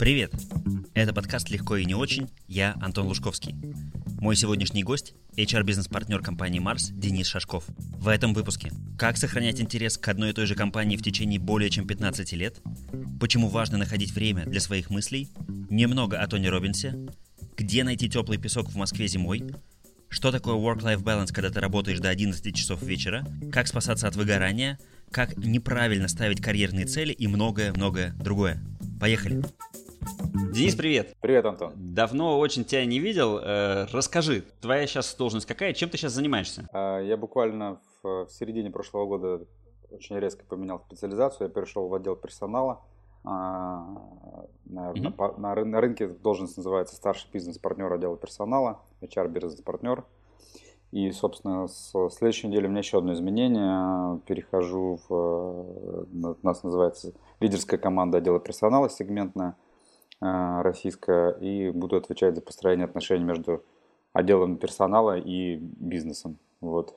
Привет! Это подкаст «Легко и не очень». Я Антон Лужковский. Мой сегодняшний гость – HR-бизнес-партнер компании «Марс» Денис Шашков. В этом выпуске как сохранять интерес к одной и той же компании в течение более чем 15 лет, почему важно находить время для своих мыслей, немного о Тони Робинсе, где найти теплый песок в Москве зимой, что такое work-life balance, когда ты работаешь до 11 часов вечера, как спасаться от выгорания, как неправильно ставить карьерные цели и многое-многое другое. Поехали! Денис, привет. Привет, Антон. Давно очень тебя не видел. Э, расскажи, твоя сейчас должность какая? Чем ты сейчас занимаешься? А, я буквально в, середине прошлого года очень резко поменял специализацию. Я перешел в отдел персонала. А, на, mm-hmm. на, на, на рынке должность называется старший бизнес-партнер отдела персонала, HR-бизнес-партнер. И, собственно, с следующей недели у меня еще одно изменение. Перехожу в, у нас называется лидерская команда отдела персонала сегментная. Э, российская, и буду отвечать за построение отношений между отделом персонала и бизнесом. Вот.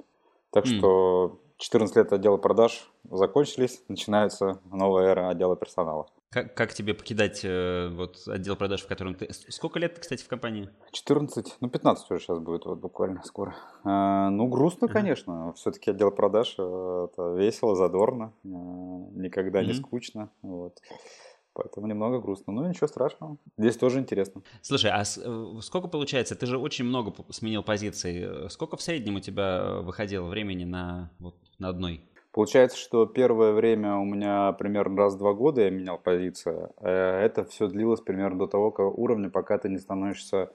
Так mm. что 14 лет отдела продаж закончились, начинается новая эра отдела персонала. Как, как тебе покидать э, вот отдел продаж, в котором ты... Сколько лет, кстати, в компании? 14, ну 15 уже сейчас будет, вот буквально скоро. Э, ну, грустно, uh-huh. конечно. Все-таки отдел продаж э, это весело, задорно, э, никогда uh-huh. не скучно. Вот. Поэтому немного грустно. Но ничего страшного. Здесь тоже интересно. Слушай, а э, сколько получается? Ты же очень много сменил позиций. Сколько в среднем у тебя выходило времени на, вот, на одной? Получается, что первое время у меня примерно раз в два года я менял позицию. Э, это все длилось примерно до того уровня, пока ты не становишься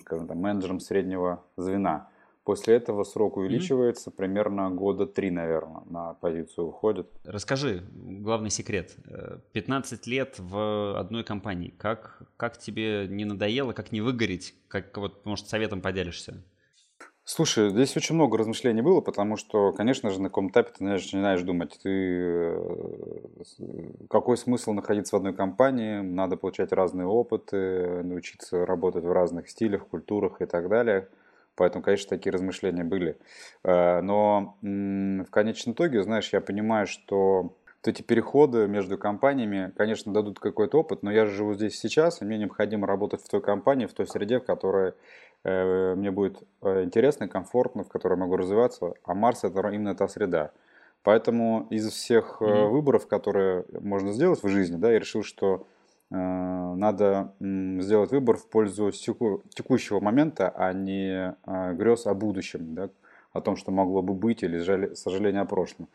скажем, там, менеджером среднего звена. После этого срок увеличивается, mm-hmm. примерно года три, наверное, на позицию уходит. Расскажи, главный секрет. 15 э, лет в одной компании. Как, как тебе не надоело, как не выгореть? Как, вот, может, советом поделишься? Слушай, здесь очень много размышлений было, потому что, конечно же, на каком этапе ты начинаешь думать, ты э, какой смысл находиться в одной компании, надо получать разные опыты, научиться работать в разных стилях, культурах и так далее – Поэтому, конечно, такие размышления были. Э, но в конечном итоге, знаешь, я понимаю, что вот эти переходы между компаниями, конечно, дадут какой-то опыт, но я же живу здесь сейчас, и мне необходимо работать в той компании, в той среде, в которой э, мне будет э, интересно, комфортно, в которой я могу развиваться. А Марс это именно та среда. Поэтому из всех mm-hmm. выборов, которые можно сделать в жизни, да, я решил, что надо сделать выбор в пользу текущего момента, а не а, грез о будущем, да, о том, что могло бы быть, или сожаление о прошлом.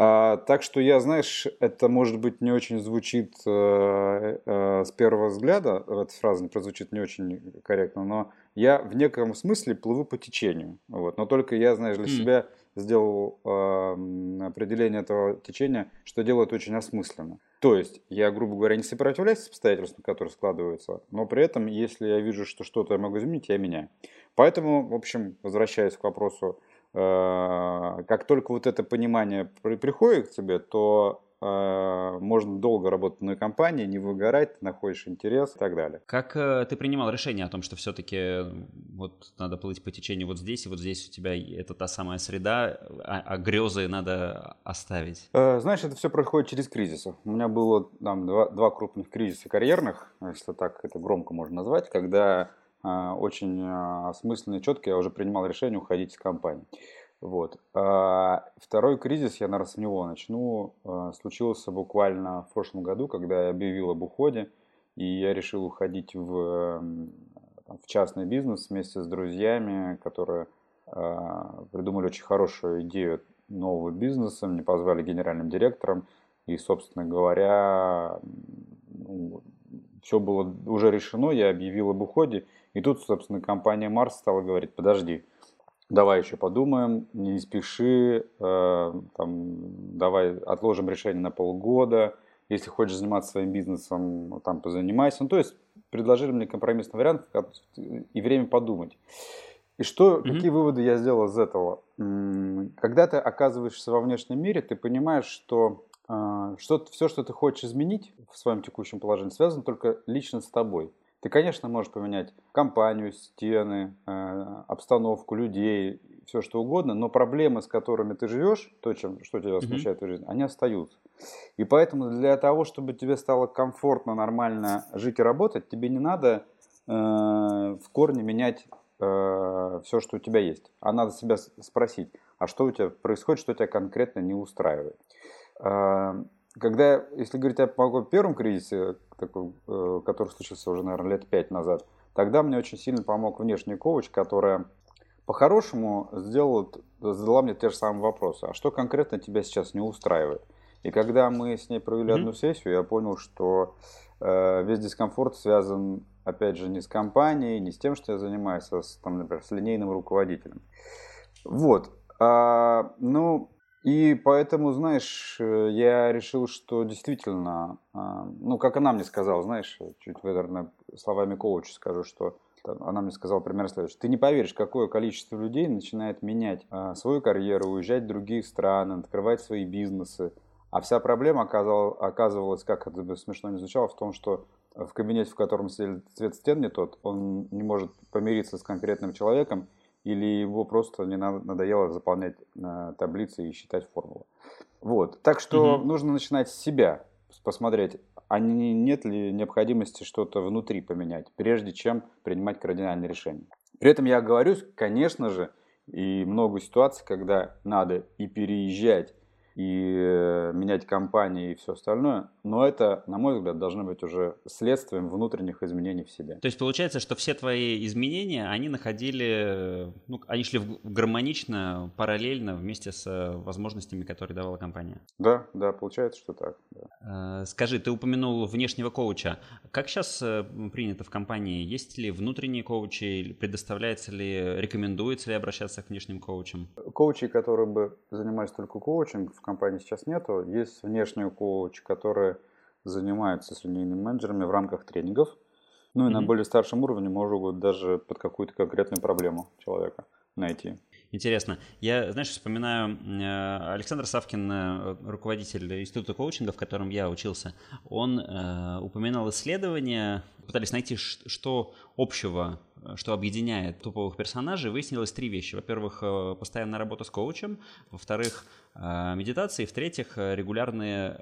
А, так что я, знаешь, это может быть не очень звучит э, э, с первого взгляда, эта фраза не прозвучит не очень корректно, но я в неком смысле плыву по течению. Вот. Но только я, знаешь, для mm. себя сделал э, определение этого течения, что делает очень осмысленно. То есть я, грубо говоря, не сопротивляюсь обстоятельствам, которые складываются, но при этом, если я вижу, что что-то я могу изменить, я меняю. Поэтому, в общем, возвращаясь к вопросу, э, как только вот это понимание приходит к тебе, то можно долго работать в одной компании, не выгорать, ты находишь интерес и так далее. Как э, ты принимал решение о том, что все-таки вот надо плыть по течению вот здесь, и вот здесь у тебя это та самая среда, а, а грезы надо оставить? Э, знаешь, это все происходит через кризисы. У меня было там два, два крупных кризиса карьерных, если так это громко можно назвать, когда э, очень э, осмысленно и четко я уже принимал решение уходить из компании. Вот. А второй кризис, я, наверное, с него начну, а, случился буквально в прошлом году, когда я объявил об уходе, и я решил уходить в, в частный бизнес вместе с друзьями, которые а, придумали очень хорошую идею нового бизнеса, мне позвали генеральным директором, и, собственно говоря, ну, все было уже решено, я объявил об уходе, и тут, собственно, компания Марс стала говорить, подожди, давай еще подумаем, не спеши, э, там, давай отложим решение на полгода, если хочешь заниматься своим бизнесом, там позанимайся. Ну, то есть предложили мне компромиссный вариант и время подумать. И что, mm-hmm. какие выводы я сделал из этого? Когда ты оказываешься во внешнем мире, ты понимаешь, что, э, что все, что ты хочешь изменить в своем текущем положении, связано только лично с тобой. Ты, конечно, можешь поменять компанию, стены, э, обстановку людей, все что угодно, но проблемы, с которыми ты живешь, то, чем, что тебя смущает mm-hmm. в жизни, они остаются. И поэтому для того, чтобы тебе стало комфортно, нормально жить и работать, тебе не надо э, в корне менять э, все, что у тебя есть. А надо себя спросить, а что у тебя происходит, что тебя конкретно не устраивает. Э, когда, если говорить о первом кризисе, такой, э, который случился уже, наверное, лет пять назад, тогда мне очень сильно помог внешний коуч, которая по-хорошему сделала, задала мне те же самые вопросы. А что конкретно тебя сейчас не устраивает? И когда мы с ней провели mm-hmm. одну сессию, я понял, что э, весь дискомфорт связан, опять же, не с компанией, не с тем, что я занимаюсь, а с, там, например, с линейным руководителем. Вот. А, ну, и поэтому, знаешь, э, я решил, что действительно, а, ну, как она мне сказала, знаешь, чуть, наверное, словами коуча скажу, что она мне сказала примерно следующее. Ты не поверишь, какое количество людей начинает менять а, свою карьеру, уезжать в другие страны, открывать свои бизнесы. А вся проблема оказывалась, как это бы смешно не звучало, в том, что в кабинете, в котором цвет стен не тот, он не может помириться с конкретным человеком, или его просто не надоело заполнять э, таблицы и считать формулы. Вот. Так что угу. нужно начинать с себя, посмотреть, а не, нет ли необходимости что-то внутри поменять, прежде чем принимать кардинальные решения. При этом я оговорюсь, конечно же, и много ситуаций, когда надо и переезжать, и э, менять компании и все остальное. Но это, на мой взгляд, должно быть уже следствием внутренних изменений в себе. То есть получается, что все твои изменения, они находили, ну, они шли гармонично, параллельно вместе с э, возможностями, которые давала компания. Да, да, получается, что так. Да. Э, скажи, ты упомянул внешнего коуча. Как сейчас принято в компании? Есть ли внутренние коучи? Предоставляется ли, рекомендуется ли обращаться к внешним коучам? Коучи, которые бы занимались только коучингом, в компании сейчас нету. Есть внешние коучи, которые занимаются с линейными менеджерами в рамках тренингов. Ну и mm-hmm. на более старшем уровне могут даже под какую-то конкретную проблему человека найти. Интересно. Я, знаешь, вспоминаю э, Александр Савкин, э, руководитель института коучинга, в котором я учился. Он э, упоминал исследования, пытались найти, что общего что объединяет топовых персонажей, выяснилось три вещи. Во-первых, постоянная работа с коучем. Во-вторых, медитации. В-третьих, регулярные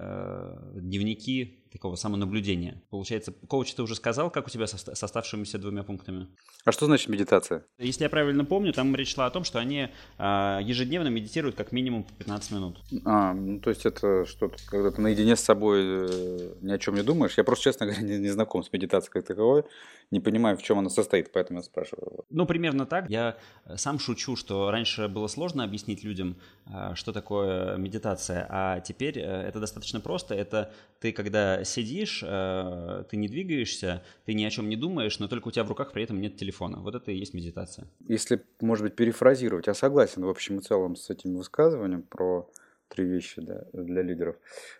дневники такого самонаблюдения. Получается, коуч ты уже сказал, как у тебя со, с оставшимися двумя пунктами? А что значит медитация? Если я правильно помню, там речь шла о том, что они э, ежедневно медитируют как минимум по 15 минут. А, ну то есть это что-то, когда ты наедине с собой э, ни о чем не думаешь. Я просто, честно говоря, не, не знаком с медитацией как таковой, не понимаю, в чем она состоит, поэтому я спрашиваю. Ну, примерно так. Я сам шучу, что раньше было сложно объяснить людям, э, что такое медитация, а теперь э, это достаточно просто. Это ты, когда сидишь, э, ты не двигаешься, ты ни о чем не думаешь, но только у тебя в руках при этом нет телефона. Вот это и есть медитация. Если, может быть, перефразировать, я согласен в общем и целом с этим высказыванием про три вещи да, для лидеров.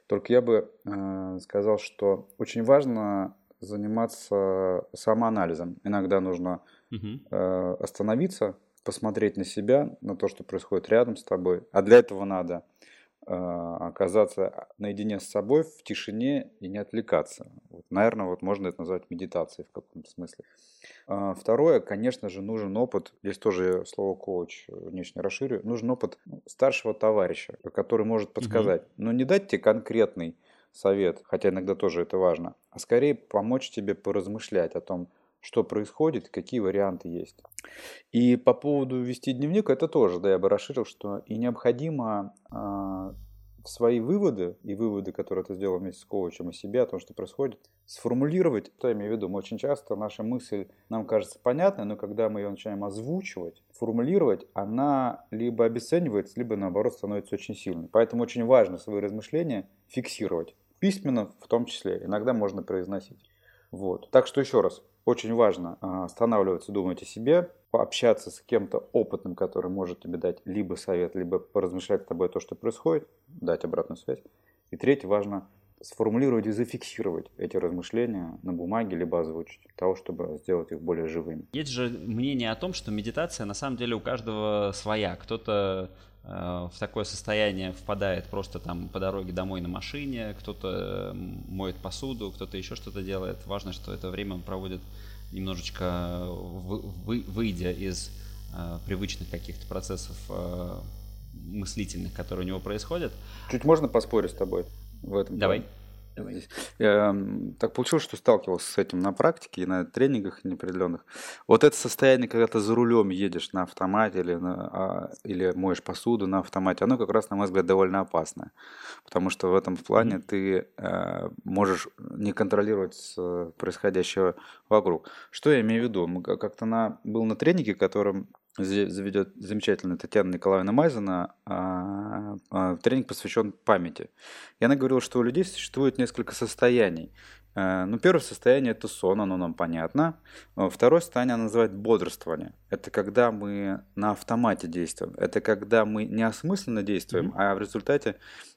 Только я бы э, сказал, что очень важно заниматься самоанализом. Иногда нужно угу. э, остановиться, посмотреть на себя, на то, что происходит рядом с тобой. А для этого надо оказаться наедине с собой в тишине и не отвлекаться. Вот, наверное, вот можно это назвать медитацией в каком-то смысле. А, второе, конечно же, нужен опыт, здесь тоже слово коуч внешне расширю, нужен опыт старшего товарища, который может подсказать, угу. но не дать тебе конкретный совет, хотя иногда тоже это важно, а скорее помочь тебе поразмышлять о том, что происходит, какие варианты есть. И по поводу вести дневник, это тоже, да, я бы расширил, что и необходимо э, свои выводы и выводы, которые ты сделал вместе с коучем и себе о том, что происходит, сформулировать. Что я имею в виду? Мы очень часто наша мысль нам кажется понятной, но когда мы ее начинаем озвучивать, формулировать, она либо обесценивается, либо наоборот становится очень сильной. Поэтому очень важно свои размышления фиксировать. Письменно в том числе. Иногда можно произносить. Вот. Так что еще раз, очень важно а, останавливаться, думать о себе, пообщаться с кем-то опытным, который может тебе дать либо совет, либо поразмышлять с тобой то, что происходит, дать обратную связь. И третье, важно сформулировать и зафиксировать эти размышления на бумаге, либо озвучить, для того, чтобы сделать их более живыми. Есть же мнение о том, что медитация на самом деле у каждого своя. Кто-то в такое состояние впадает просто там по дороге домой на машине, кто-то моет посуду, кто-то еще что-то делает. Важно, что это время он проводит немножечко вы, выйдя из э, привычных каких-то процессов э, мыслительных, которые у него происходят. Чуть можно поспорить с тобой в этом? Давай. Плане? Я, так получилось, что сталкивался с этим на практике и на тренингах неопределенных. Вот это состояние, когда ты за рулем едешь на автомате или, на, а, или моешь посуду на автомате, оно как раз, на мой взгляд, довольно опасное. Потому что в этом плане ты э, можешь не контролировать э, происходящее вокруг. Что я имею в виду? Как-то на, был на тренинге, которым заведет замечательная Татьяна Николаевна Майзена, а, а, тренинг посвящен памяти. И она говорила, что у людей существует несколько состояний. Э, ну, первое состояние – это сон, оно нам понятно. Э, второе состояние она называет бодрствование. Это когда мы на автомате действуем. Это когда мы не осмысленно действуем, mm-hmm. а в результате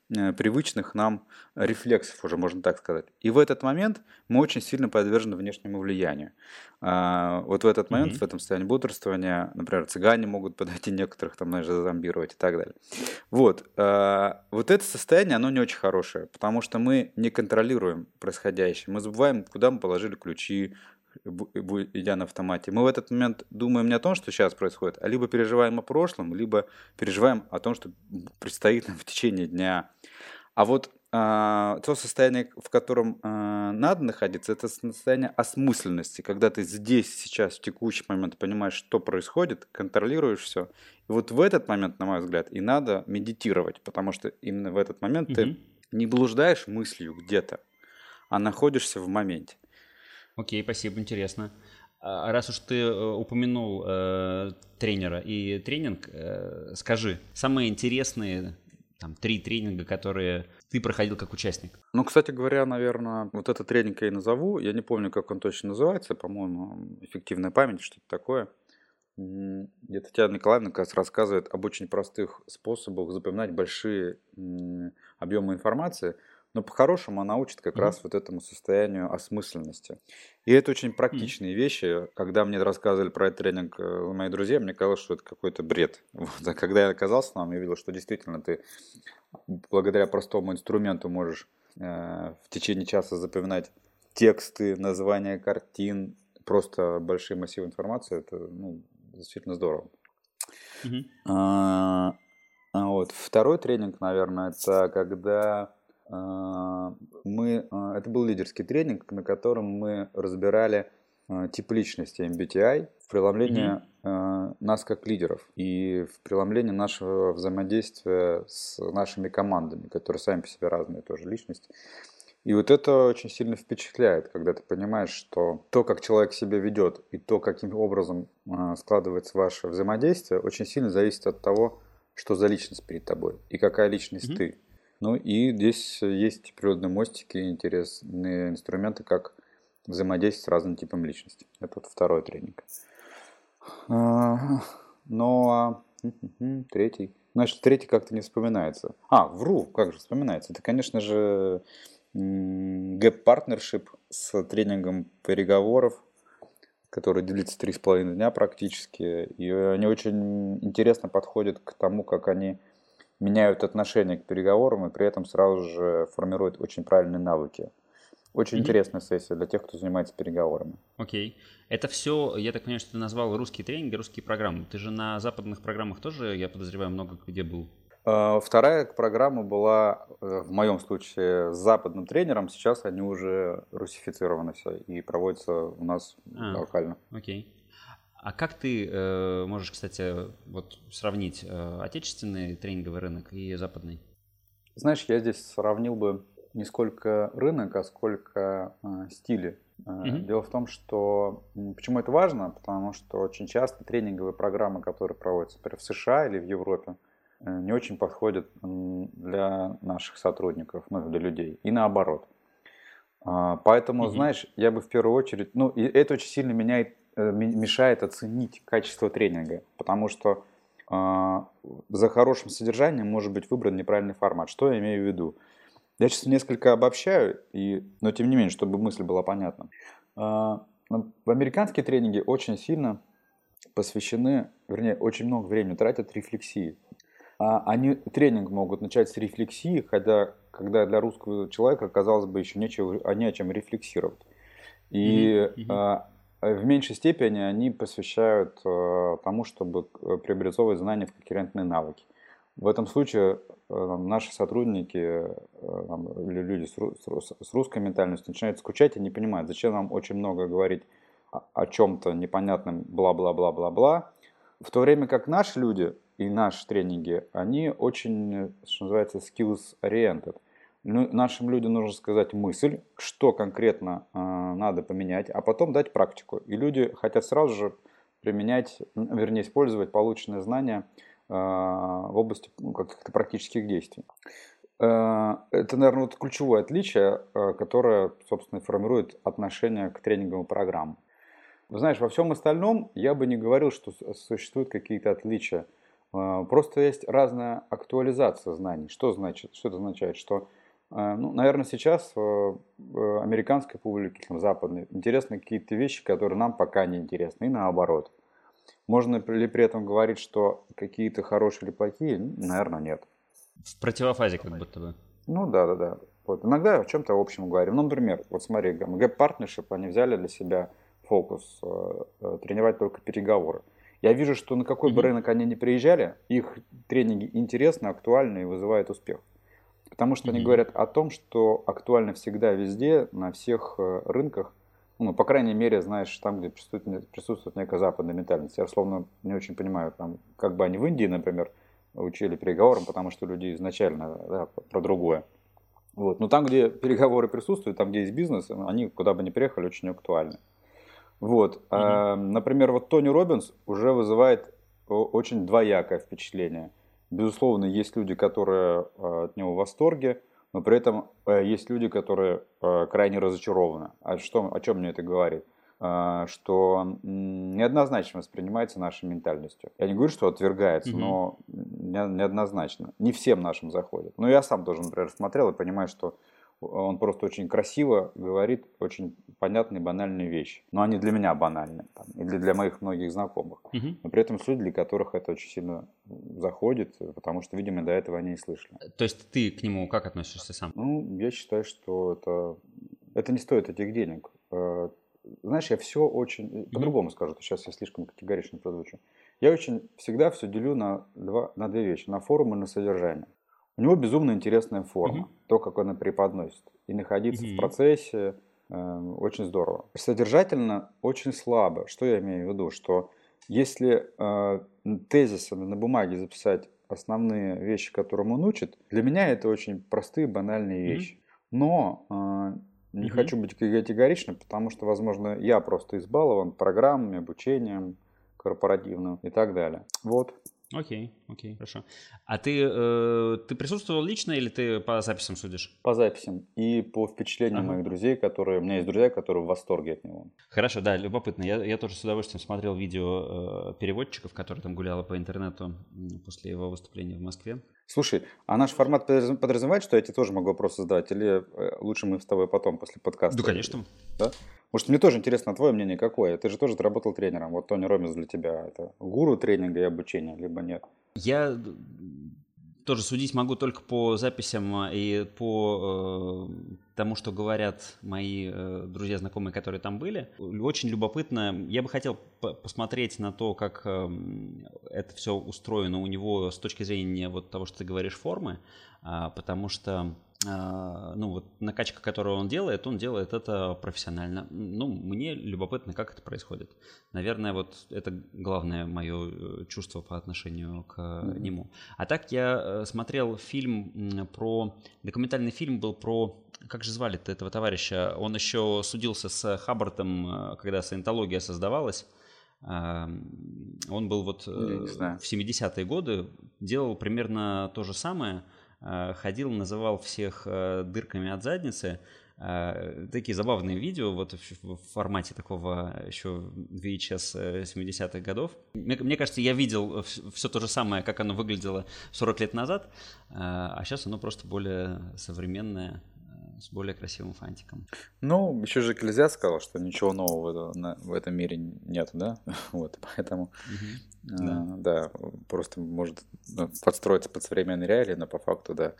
привычных нам рефлексов, уже можно так сказать. И в этот момент мы очень сильно подвержены внешнему влиянию. А, вот в этот момент, mm-hmm. в этом состоянии бодрствования, например, цыгане могут подойти некоторых, там, знаешь, зомбировать и так далее. Вот. А, вот это состояние, оно не очень хорошее, потому что мы не контролируем происходящее. Мы забываем, куда мы положили ключи, идя на автомате. Мы в этот момент думаем не о том, что сейчас происходит, а либо переживаем о прошлом, либо переживаем о том, что предстоит нам в течение дня. А вот а, то состояние, в котором а, надо находиться, это состояние осмысленности, когда ты здесь, сейчас, в текущий момент понимаешь, что происходит, контролируешь все. И вот в этот момент, на мой взгляд, и надо медитировать, потому что именно в этот момент угу. ты не блуждаешь мыслью где-то, а находишься в моменте. Окей, спасибо, интересно. А, раз уж ты э, упомянул э, тренера и тренинг, э, скажи, самые интересные там три тренинга, которые ты проходил как участник? Ну, кстати говоря, наверное, вот этот тренинг я и назову. Я не помню, как он точно называется. По-моему, эффективная память, что-то такое. Где Татьяна Николаевна как раз рассказывает об очень простых способах запоминать большие объемы информации – но по-хорошему она учит как mm-hmm. раз вот этому состоянию осмысленности. И это очень практичные mm-hmm. вещи. Когда мне рассказывали про этот тренинг э, мои друзья, мне казалось, что это какой-то бред. Вот. А когда я оказался там, я видел, что действительно ты благодаря простому инструменту можешь э, в течение часа запоминать тексты, названия картин, просто большие массивы информации. Это ну, действительно здорово. Mm-hmm. А, вот второй тренинг, наверное, это когда мы, а, это был лидерский тренинг, на котором мы разбирали а, тип личности MBTI в преломлении mm-hmm. нас как лидеров и в преломлении нашего взаимодействия с нашими командами, которые сами по себе разные тоже личности. И вот это очень сильно впечатляет, когда ты понимаешь, что то, как человек себя ведет, и то, каким образом складывается ваше взаимодействие, очень сильно зависит от того, что за личность перед тобой и какая личность mm-hmm. ты. Ну и здесь есть природные мостики, интересные инструменты, как взаимодействовать с разным типом личности. Это вот второй тренинг. А, ну а третий. Значит, третий как-то не вспоминается. А, вру, как же вспоминается. Это, конечно же, Partnership с тренингом переговоров, который длится три с половиной дня практически. И они очень интересно подходят к тому, как они меняют отношение к переговорам и при этом сразу же формируют очень правильные навыки. Очень mm-hmm. интересная сессия для тех, кто занимается переговорами. Окей. Okay. Это все, я так понимаю, что ты назвал русские тренинги, русские программы. Ты же на западных программах тоже, я подозреваю, много где был. А, вторая программа была, э, в моем случае, с западным тренером. Сейчас они уже русифицированы все и проводятся у нас а, локально. Окей. А как ты э, можешь, кстати, вот сравнить э, отечественный тренинговый рынок и западный? Знаешь, я здесь сравнил бы не сколько рынок, а сколько э, стили. Mm-hmm. Дело в том, что почему это важно, потому что очень часто тренинговые программы, которые проводятся, например, в США или в Европе, э, не очень подходят для наших сотрудников, ну, для людей, и наоборот. А, поэтому, mm-hmm. знаешь, я бы в первую очередь, ну, и это очень сильно меняет мешает оценить качество тренинга, потому что э, за хорошим содержанием может быть выбран неправильный формат. Что я имею в виду? Я сейчас несколько обобщаю, и, но тем не менее, чтобы мысль была понятна. Э, в американские тренинги очень сильно посвящены, вернее, очень много времени тратят рефлексии. А они тренинг могут начать с рефлексии, хотя когда для русского человека, казалось бы, еще нечего, не о чем рефлексировать. И mm-hmm. В меньшей степени они посвящают тому, чтобы преобразовывать знания в конкурентные навыки. В этом случае наши сотрудники или люди с русской ментальностью начинают скучать и не понимают, зачем нам очень много говорить о чем-то непонятном, бла-бла-бла-бла-бла, в то время как наши люди и наши тренинги, они очень, что называется, skills-oriented. Ну, нашим людям нужно сказать мысль, что конкретно э, надо поменять, а потом дать практику. И люди хотят сразу же применять, вернее, использовать полученные знания э, в области ну, каких-то практических действий. Э, это, наверное, вот ключевое отличие, э, которое, собственно, формирует отношение к тренинговым программам. Знаешь, во всем остальном я бы не говорил, что существуют какие-то отличия. А, просто есть разная актуализация знаний. Что значит? Что это означает? Что, ну, наверное, сейчас американской публике, там, западной, интересны какие-то вещи, которые нам пока не интересны, и наоборот. Можно ли при этом говорить, что какие-то хорошие или плохие? Наверное, нет. В противофазе как будто бы. Ну да, да, да. Вот. Иногда о чем-то общем говорим. Ну, например, вот смотри, Gap Partnership, они взяли для себя фокус, тренировать только переговоры. Я вижу, что на какой бы рынок они ни приезжали, их тренинги интересны, актуальны и вызывают успех. Потому что они говорят о том, что актуально всегда везде, на всех э, рынках, ну, по крайней мере, знаешь, там, где присутствует, присутствует некая западная ментальность. Я, словно, не очень понимаю, там, как бы они в Индии, например, учили переговорам, потому что люди изначально да, про другое. Вот. Но там, где переговоры присутствуют, там, где есть бизнес, они, куда бы ни приехали, очень актуальны. Вот. А, например, вот Тони Робинс уже вызывает очень двоякое впечатление. Безусловно, есть люди, которые а, от него в восторге, но при этом а, есть люди, которые а, крайне разочарованы. А что, о чем мне это говорит? что неоднозначно воспринимается нашей ментальностью. Я не говорю, что отвергается, угу. но неоднозначно. Не всем нашим заходит. Но я сам тоже, например, смотрел и понимаю, что он просто очень красиво говорит очень понятные, банальные вещи. Но они для меня банальны, там, и для, моих многих знакомых. Угу. Но при этом есть люди, для которых это очень сильно заходит, потому что, видимо, до этого они не слышали. То есть ты к нему как относишься сам? Ну, я считаю, что это, это не стоит этих денег. Э, знаешь, я все очень... По-другому скажу, сейчас я слишком категорично прозвучу. Я очень всегда все делю на, два, на две вещи. На форум и на содержание. У него безумно интересная форма, mm-hmm. то, как он преподносит. И находиться mm-hmm. в процессе э, очень здорово. Содержательно очень слабо. Что я имею в виду? Что если э, тезисами на бумаге записать основные вещи, которым он учит, для меня это очень простые, банальные вещи. Mm-hmm. Но э, не mm-hmm. хочу быть категоричным, потому что, возможно, я просто избалован программами, обучением корпоративным и так далее. Вот. Окей, окей, хорошо. А ты, э, ты присутствовал лично или ты по записям судишь? По записям и по впечатлениям ага. моих друзей, которые... У меня есть друзья, которые в восторге от него. Хорошо, да, любопытно. Я, я тоже с удовольствием смотрел видео э, переводчиков, которые там гуляла по интернету после его выступления в Москве. Слушай, а наш формат подразумевает, что я тебе тоже могу вопросы задать? Или э, лучше мы с тобой потом, после подкаста? Да, конечно. Да? Может, мне тоже интересно твое мнение какое? Ты же тоже работал тренером. Вот Тони Ромис для тебя это гуру тренинга и обучения, либо нет? Я тоже судить могу только по записям и по э, тому, что говорят мои э, друзья, знакомые, которые там были. Очень любопытно. Я бы хотел посмотреть на то, как э, это все устроено у него с точки зрения вот того, что ты говоришь, формы, э, потому что а, ну вот накачка, которую он делает, он делает это профессионально. Ну, мне любопытно, как это происходит. Наверное, вот это главное мое э, чувство по отношению к mm-hmm. нему. А так я э, смотрел фильм про... Документальный фильм был про... Как же звали-то этого товарища? Он еще судился с Хаббартом, когда саентология создавалась. Он был вот в 70-е годы, делал примерно то же самое – ходил, называл всех э, дырками от задницы. Э, такие забавные видео вот в формате такого еще VHS 70-х годов. Мне, мне кажется, я видел все то же самое, как оно выглядело 40 лет назад, а сейчас оно просто более современное, с более красивым фантиком. Ну, еще же Экклезиаст сказал, что ничего нового в этом мире нет, да? Вот, поэтому, угу. да. А, да, просто может ну, подстроиться под современные реалии, но по факту, да,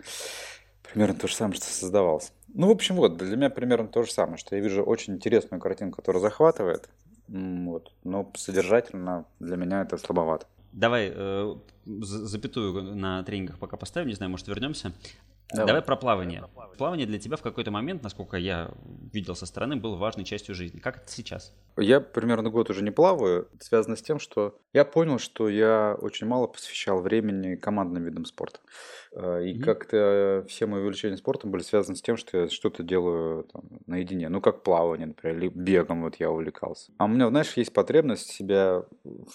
примерно то же самое, что создавалось. Ну, в общем, вот, для меня примерно то же самое, что я вижу очень интересную картинку, которая захватывает, Вот. Но содержательно для меня это слабовато. Давай э, запятую на тренингах пока поставим, не знаю, может вернемся. Давай. Давай про плавание. Плавание для тебя в какой-то момент, насколько я видел со стороны, было важной частью жизни. Как это сейчас? Я примерно год уже не плаваю. Это связано с тем, что я понял, что я очень мало посвящал времени командным видам спорта. Э, и mm-hmm. как-то все мои увлечения спортом были связаны с тем, что я что-то делаю там, наедине. Ну, как плавание, например, или бегом вот я увлекался. А у меня, знаешь, есть потребность себя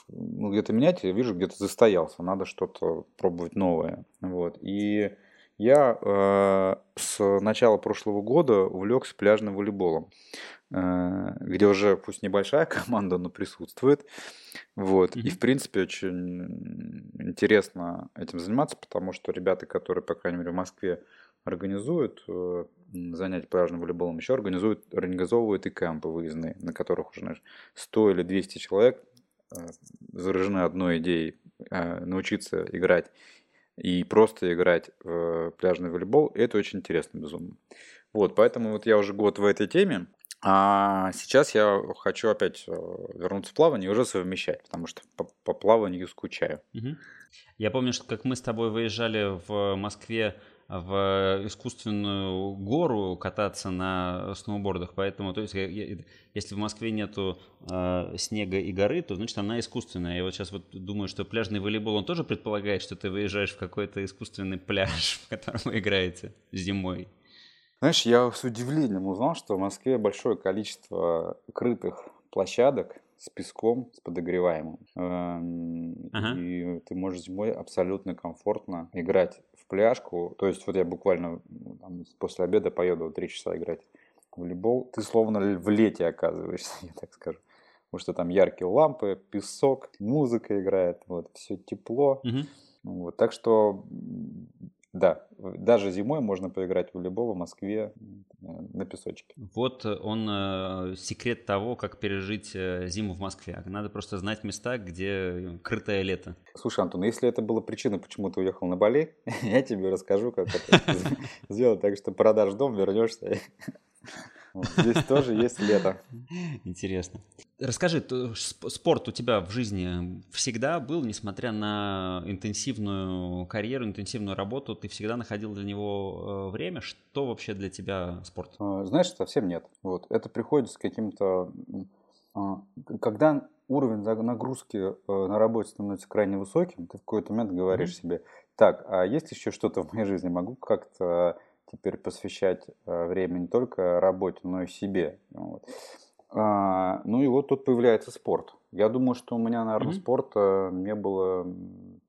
ну, где-то менять. Я вижу, где-то застоялся. Надо что-то пробовать новое. Вот. И я э, с начала прошлого года увлекся пляжным волейболом, э, где уже пусть небольшая команда, но присутствует. Вот. Mm-hmm. И, в принципе, очень интересно этим заниматься, потому что ребята, которые, по крайней мере, в Москве организуют э, занятия пляжным волейболом, еще организуют, организовывают и кемпы выездные, на которых уже, знаешь, 100 или 200 человек э, заражены одной идеей э, научиться играть и просто играть в пляжный волейбол, это очень интересно, безумно. Вот, поэтому вот я уже год в этой теме, а сейчас я хочу опять э, вернуться в плавание и уже совмещать, потому что по, по плаванию скучаю. Угу. Я помню, что как мы с тобой выезжали в Москве в искусственную гору кататься на сноубордах, поэтому, то есть, если в Москве нету э, снега и горы, то значит она искусственная. Я вот сейчас вот думаю, что пляжный волейбол он тоже предполагает, что ты выезжаешь в какой-то искусственный пляж, в котором вы играете зимой. Знаешь, я с удивлением узнал, что в Москве большое количество крытых площадок, с песком, с подогреваемым. Эм, ага. И ты можешь зимой абсолютно комфортно играть в пляжку. То есть вот я буквально ну, там, после обеда поеду три часа играть в волейбол. Ты словно в лете оказываешься, я так скажу. Потому что там яркие лампы, песок, музыка играет, вот, все тепло. Угу. Вот, так что да, даже зимой можно поиграть в волейбол в Москве э, на песочке. Вот он э, секрет того, как пережить э, зиму в Москве. Надо просто знать места, где крытое лето. Слушай, Антон, ну если это была причина, почему ты уехал на Бали, я тебе расскажу, как это сделать так, что продашь дом, вернешься Здесь тоже есть лето. Интересно. Расскажи, спорт у тебя в жизни всегда был, несмотря на интенсивную карьеру, интенсивную работу, ты всегда находил для него э, время? Что вообще для тебя спорт? А, знаешь, совсем нет. Вот. Это приходит с каким-то... А, когда уровень нагрузки э, на работе становится крайне высоким, ты в какой-то момент говоришь mm-hmm. себе, так, а есть еще что-то в моей жизни? Могу как-то теперь посвящать э, время не только работе, но и себе. Вот. А, ну и вот тут появляется спорт. Я думаю, что у меня, наверное, mm-hmm. спорта не было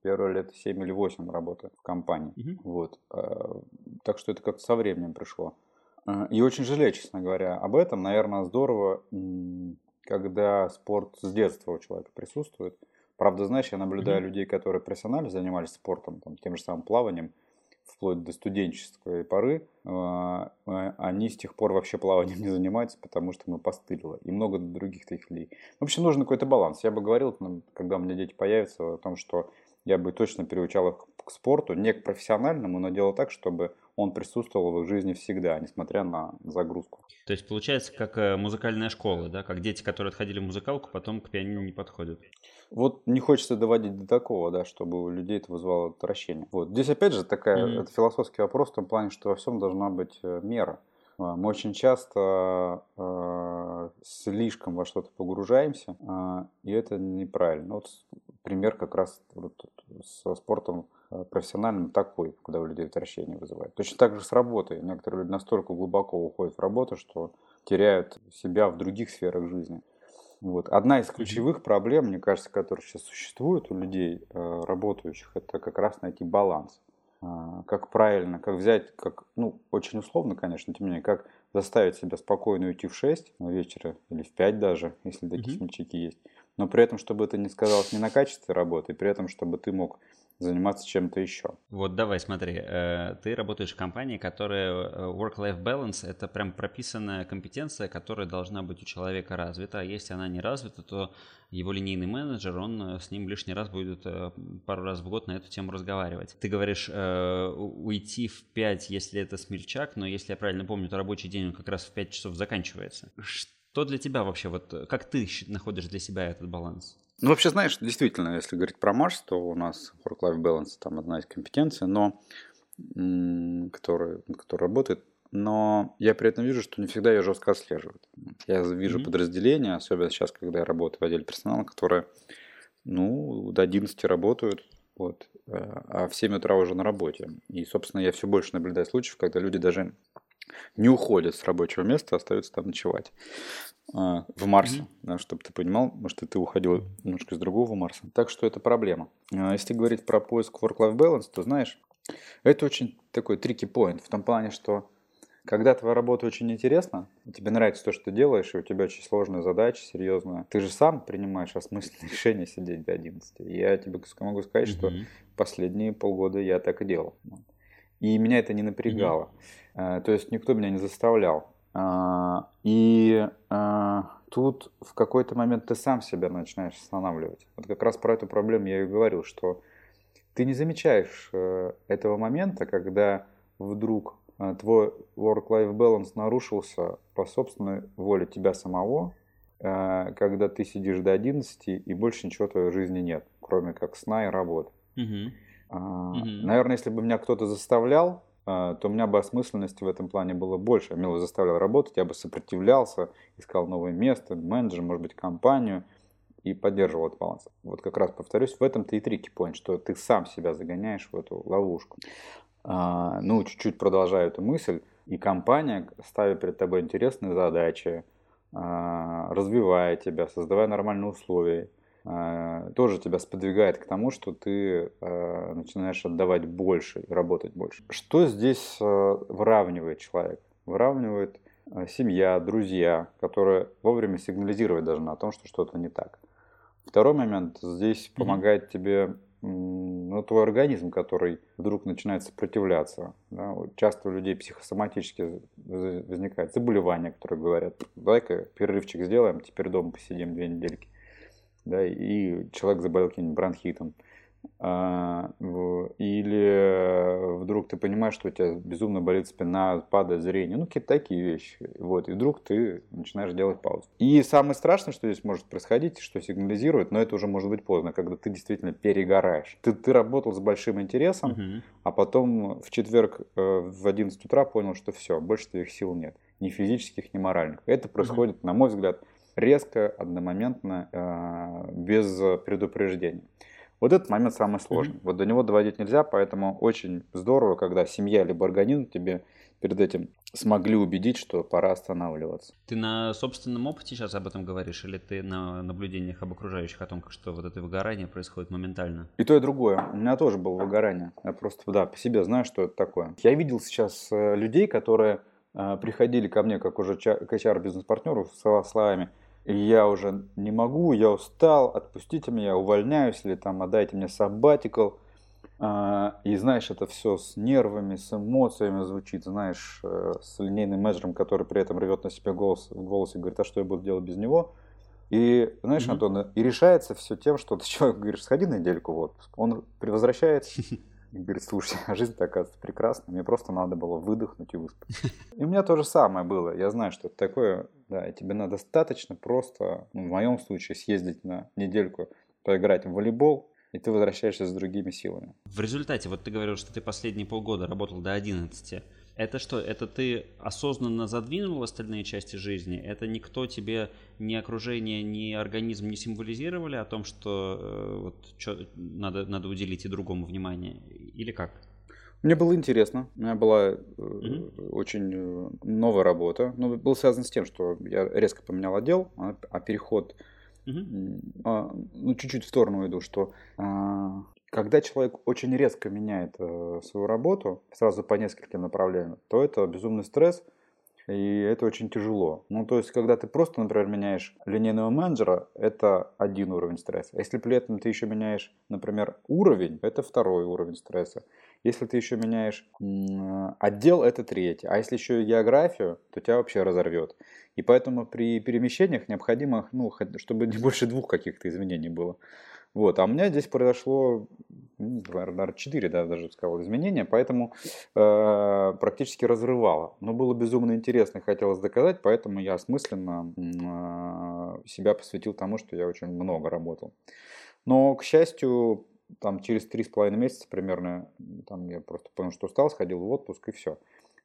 первые лет 7 или 8 работы в компании. Mm-hmm. Вот. А, так что это как-то со временем пришло. А, и очень жалею, честно говоря, об этом. Наверное, здорово, когда спорт с детства у человека присутствует. Правда, знаешь, я наблюдаю mm-hmm. людей, которые профессионально занимались спортом, там, тем же самым плаванием, вплоть до студенческой поры, а, а, они с тех пор вообще плаванием не занимаются, потому что мы постылило. И много других таких людей. В общем, нужен какой-то баланс. Я бы говорил, когда у меня дети появятся, о том, что я бы точно приучал их к спорту, не к профессиональному, но делал так, чтобы он присутствовал в их жизни всегда, несмотря на загрузку. То есть получается как э, музыкальная школа, да? Как дети, которые отходили в музыкалку, потом к пианино не подходят. Вот не хочется доводить до такого, да, чтобы у людей это вызвало отвращение. Вот. Здесь опять же такая, mm-hmm. это философский вопрос в том плане, что во всем должна быть э, мера. А, мы очень часто э, слишком во что-то погружаемся, э, и это неправильно. Вот пример как раз вот, со спортом э, профессиональным такой, когда у людей отвращение вызывает. Точно так же с работой. Некоторые люди настолько глубоко уходят в работу, что теряют себя в других сферах жизни. Вот. Одна из ключевых проблем, мне кажется, которая сейчас существует у людей, э, работающих, это как раз найти баланс. А, как правильно, как взять, как, ну, очень условно, конечно, тем не менее, как заставить себя спокойно уйти в 6 вечера или в 5 даже, если такие mm-hmm. смельчаки есть. Но при этом, чтобы это не сказалось не на качестве работы, при этом, чтобы ты мог заниматься чем-то еще. Вот давай, смотри, э, ты работаешь в компании, которая э, work-life balance – это прям прописанная компетенция, которая должна быть у человека развита, а если она не развита, то его линейный менеджер, он э, с ним лишний раз будет пару раз в год на эту тему разговаривать. Ты говоришь, уйти в 5, если это смельчак, но если я правильно помню, то рабочий день он как раз в 5 часов заканчивается Что для тебя вообще, вот как ты находишь для себя этот баланс? Ну, вообще, знаешь, действительно, если говорить про Марс, то у нас work-life balance там одна из компетенций, но который, который работает, но я при этом вижу, что не всегда ее жестко отслеживают. Я вижу mm-hmm. подразделения, особенно сейчас, когда я работаю в отделе персонала, которые, ну, до 11 работают, вот, э, а в 7 утра уже на работе. И, собственно, я все больше наблюдаю случаев, когда люди даже не уходят с рабочего места, а остаются там ночевать. А, в Марсе, mm-hmm. да, чтобы ты понимал, может, и ты уходил немножко из другого Марса. Так что это проблема. А если говорить про поиск work-life balance, то знаешь, это очень такой трики point в том плане, что когда твоя работа очень интересна, тебе нравится то, что ты делаешь, и у тебя очень сложная задача, серьезная, ты же сам принимаешь осмысленное решение сидеть до 11. И я тебе могу сказать, mm-hmm. что последние полгода я так и делал. И меня это не напрягало. Mm-hmm. То есть никто меня не заставлял. А, и а, тут в какой-то момент ты сам себя начинаешь останавливать. Вот как раз про эту проблему я и говорил, что ты не замечаешь э, этого момента, когда вдруг э, твой work-life balance нарушился по собственной воле тебя самого, э, когда ты сидишь до 11 и больше ничего в твоей жизни нет, кроме как сна и работы. Угу. Угу. Наверное, если бы меня кто-то заставлял, то у меня бы осмысленности в этом плане было больше. Я меня заставлял работать, я бы сопротивлялся, искал новое место, менеджер, может быть, компанию – и поддерживал этот баланс. Вот как раз повторюсь, в этом-то и трики point, что ты сам себя загоняешь в эту ловушку. А, ну, чуть-чуть продолжаю эту мысль, и компания, ставя перед тобой интересные задачи, а, развивая тебя, создавая нормальные условия, а, тоже тебя сподвигает к тому, что ты а, начинаешь отдавать больше и работать больше. Что здесь а, выравнивает человек? Выравнивает а, семья, друзья, которые вовремя сигнализировать должны о том, что что-то не так. Второй момент, здесь mm-hmm. помогает тебе ну, твой организм, который вдруг начинает сопротивляться. Да? Часто у людей психосоматически возникает заболевания, которые говорят, давай-ка перерывчик сделаем, теперь дома посидим две недельки. Да? И человек заболел каким-нибудь бронхитом. А, или вдруг ты понимаешь, что у тебя безумно болит спина, падает зрение, ну какие-то такие вещи. Вот, и вдруг ты начинаешь делать паузу. И самое страшное, что здесь может происходить, что сигнализирует, но это уже может быть поздно, когда ты действительно перегораешь. Ты, ты работал с большим интересом, угу. а потом в четверг э, в 11 утра понял, что все, больше твоих сил нет. Ни физических, ни моральных. Это происходит, угу. на мой взгляд, резко, одномоментно, э, без предупреждения. Вот этот момент самый сложный. Mm-hmm. Вот до него доводить нельзя, поэтому очень здорово, когда семья либо организм тебе перед этим смогли убедить, что пора останавливаться. Ты на собственном опыте сейчас об этом говоришь, или ты на наблюдениях об окружающих о том, что вот это выгорание происходит моментально? И то, и другое. У меня тоже было выгорание. Я просто, да, по себе знаю, что это такое. Я видел сейчас э, людей, которые э, приходили ко мне, как уже к HR-бизнес-партнеру, с словами – я уже не могу, я устал, отпустите меня, увольняюсь, или там отдайте мне сабатикл. И знаешь, это все с нервами, с эмоциями звучит, знаешь, э, с линейным менеджером, который при этом рвет на себе голос, в голосе, говорит, а что я буду делать без него? И, знаешь, mm-hmm. Антон, и решается все тем, что ты человек говоришь, сходи на недельку в отпуск. Он возвращается, и говорит, слушай, жизнь оказывается прекрасна, мне просто надо было выдохнуть и выспаться. И у меня то же самое было. Я знаю, что это такое, да, тебе надо достаточно просто, ну, в моем случае, съездить на недельку, поиграть в волейбол, и ты возвращаешься с другими силами. В результате, вот ты говорил, что ты последние полгода работал до 11. Это что? Это ты осознанно задвинул остальные части жизни? Это никто тебе, ни окружение, ни организм не символизировали о том, что э, вот чё, надо, надо уделить и другому внимание? Или как? Мне было интересно. У меня была mm-hmm. очень э, новая работа. Ну, был связан с тем, что я резко поменял отдел, а, а переход mm-hmm. ну, чуть-чуть в сторону иду, что а, когда человек очень резко меняет э, свою работу, сразу по нескольким направлениям, то это безумный стресс, и это очень тяжело. Ну, то есть, когда ты просто, например, меняешь линейного менеджера, это один уровень стресса. Если при этом ты еще меняешь, например, уровень, это второй уровень стресса. Если ты еще меняешь отдел, это третий. А если еще и географию, то тебя вообще разорвет. И поэтому при перемещениях необходимо, ну, чтобы не больше двух каких-то изменений было. Вот, а у меня здесь произошло, ну, наверное, 4, да, даже сказал, изменения, поэтому э, практически разрывало. Но было безумно интересно, хотелось доказать, поэтому я осмысленно э, себя посвятил тому, что я очень много работал. Но, к счастью, там через три с половиной месяца примерно, там я просто понял, что устал, сходил в отпуск и все.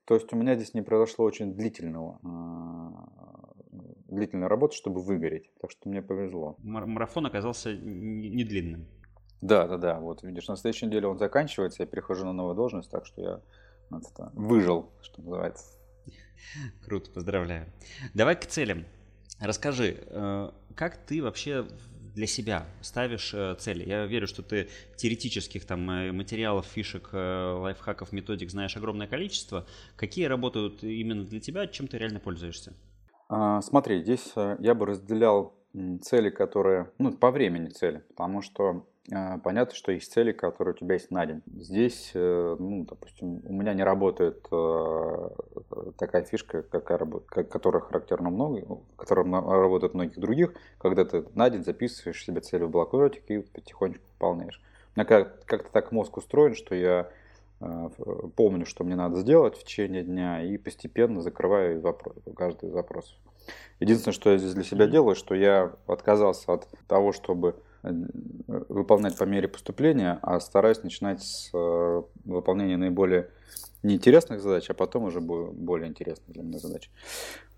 То есть у меня здесь не произошло очень длительного, э, длительной работы, чтобы выгореть. Так что мне повезло. Марафон оказался не длинным. Да, да, да. Вот видишь, на следующей неделе он заканчивается, я перехожу на новую должность, так что я это, выжил, что называется. Круто, поздравляю. Давай к целям. Расскажи, э, как ты вообще для себя ставишь э, цели? Я верю, что ты теоретических там э, материалов, фишек, лайфхаков, методик знаешь огромное количество. Какие работают именно для тебя, чем ты реально пользуешься? А, смотри, здесь я бы разделял цели, которые, ну, по времени цели, потому что а, понятно, что есть цели, которые у тебя есть на день. Здесь, э, ну, допустим, у меня не работает э, такая фишка, которая характерна много, которая работает многих других, когда ты на день записываешь себе цели в блокнотик и потихонечку выполняешь. У меня как-то так мозг устроен, что я э, помню, что мне надо сделать в течение дня и постепенно закрываю каждый из запросов. Единственное, что я здесь для себя делаю, что я отказался от того, чтобы Э, выполнять по мере поступления, а стараюсь начинать с э, выполнения наиболее неинтересных задач, а потом уже более интересных для меня задач.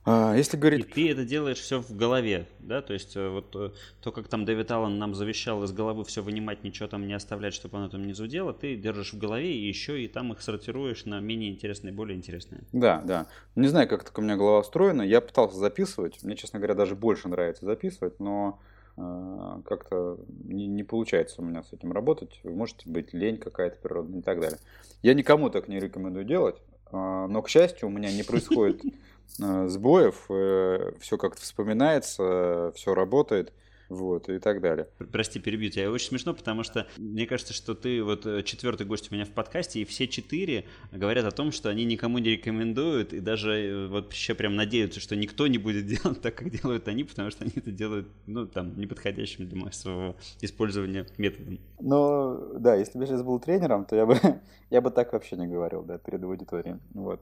А, если говорить... И ты это делаешь все в голове, да? То есть э, вот то, как там Дэвид Аллен нам завещал из головы все вынимать, ничего там не оставлять, чтобы оно там не зудело, ты держишь в голове и еще и там их сортируешь на менее интересные, более интересные. Да, да. Не знаю, как так у меня голова устроена. Я пытался записывать. Мне, честно говоря, даже больше нравится записывать, но а, как-то не, не получается у меня с этим работать. Может быть лень какая-то природная и так далее. Я никому так не рекомендую делать, а, но, к счастью, у меня не происходит а, сбоев, э, все как-то вспоминается, все работает вот, и так далее. Прости, перебью тебя. Очень смешно, потому что мне кажется, что ты вот э, четвертый гость у меня в подкасте, и все четыре говорят о том, что они никому не рекомендуют, и даже э, вот вообще прям надеются, что никто не будет делать так, как делают они, потому что они это делают, ну, там, неподходящим для массового использования методом. Ну, да, если бы я сейчас был тренером, то я бы, я бы так вообще не говорил, да, перед аудиторией. Вот.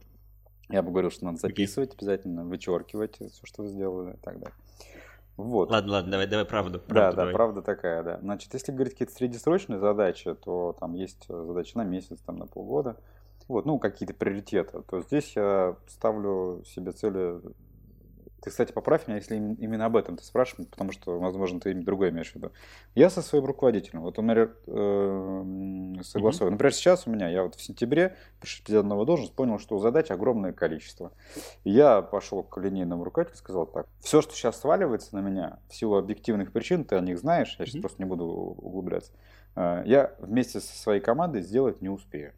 Я бы говорил, что надо записывать обязательно, вычеркивать все, что вы сделали и так далее. Вот. Ладно, ладно, давай, давай правду. правду да, давай. да, правда такая, да. Значит, если говорить какие-то среднесрочные задачи, то там есть задачи на месяц, там на полгода. Вот, ну, какие-то приоритеты. То здесь я ставлю себе цели ты, кстати, поправь меня, если именно об этом ты спрашиваешь, потому что, возможно, ты другое имеешь в виду. Я со своим руководителем, вот, например, э, согласовываю. Mm-hmm. Например, сейчас у меня, я вот в сентябре при 61 должность понял, что задач огромное количество. я пошел к линейному руководителю и сказал так, все, что сейчас сваливается на меня, в силу объективных причин, ты о них знаешь, я сейчас mm-hmm. просто не буду углубляться, э, я вместе со своей командой сделать не успею.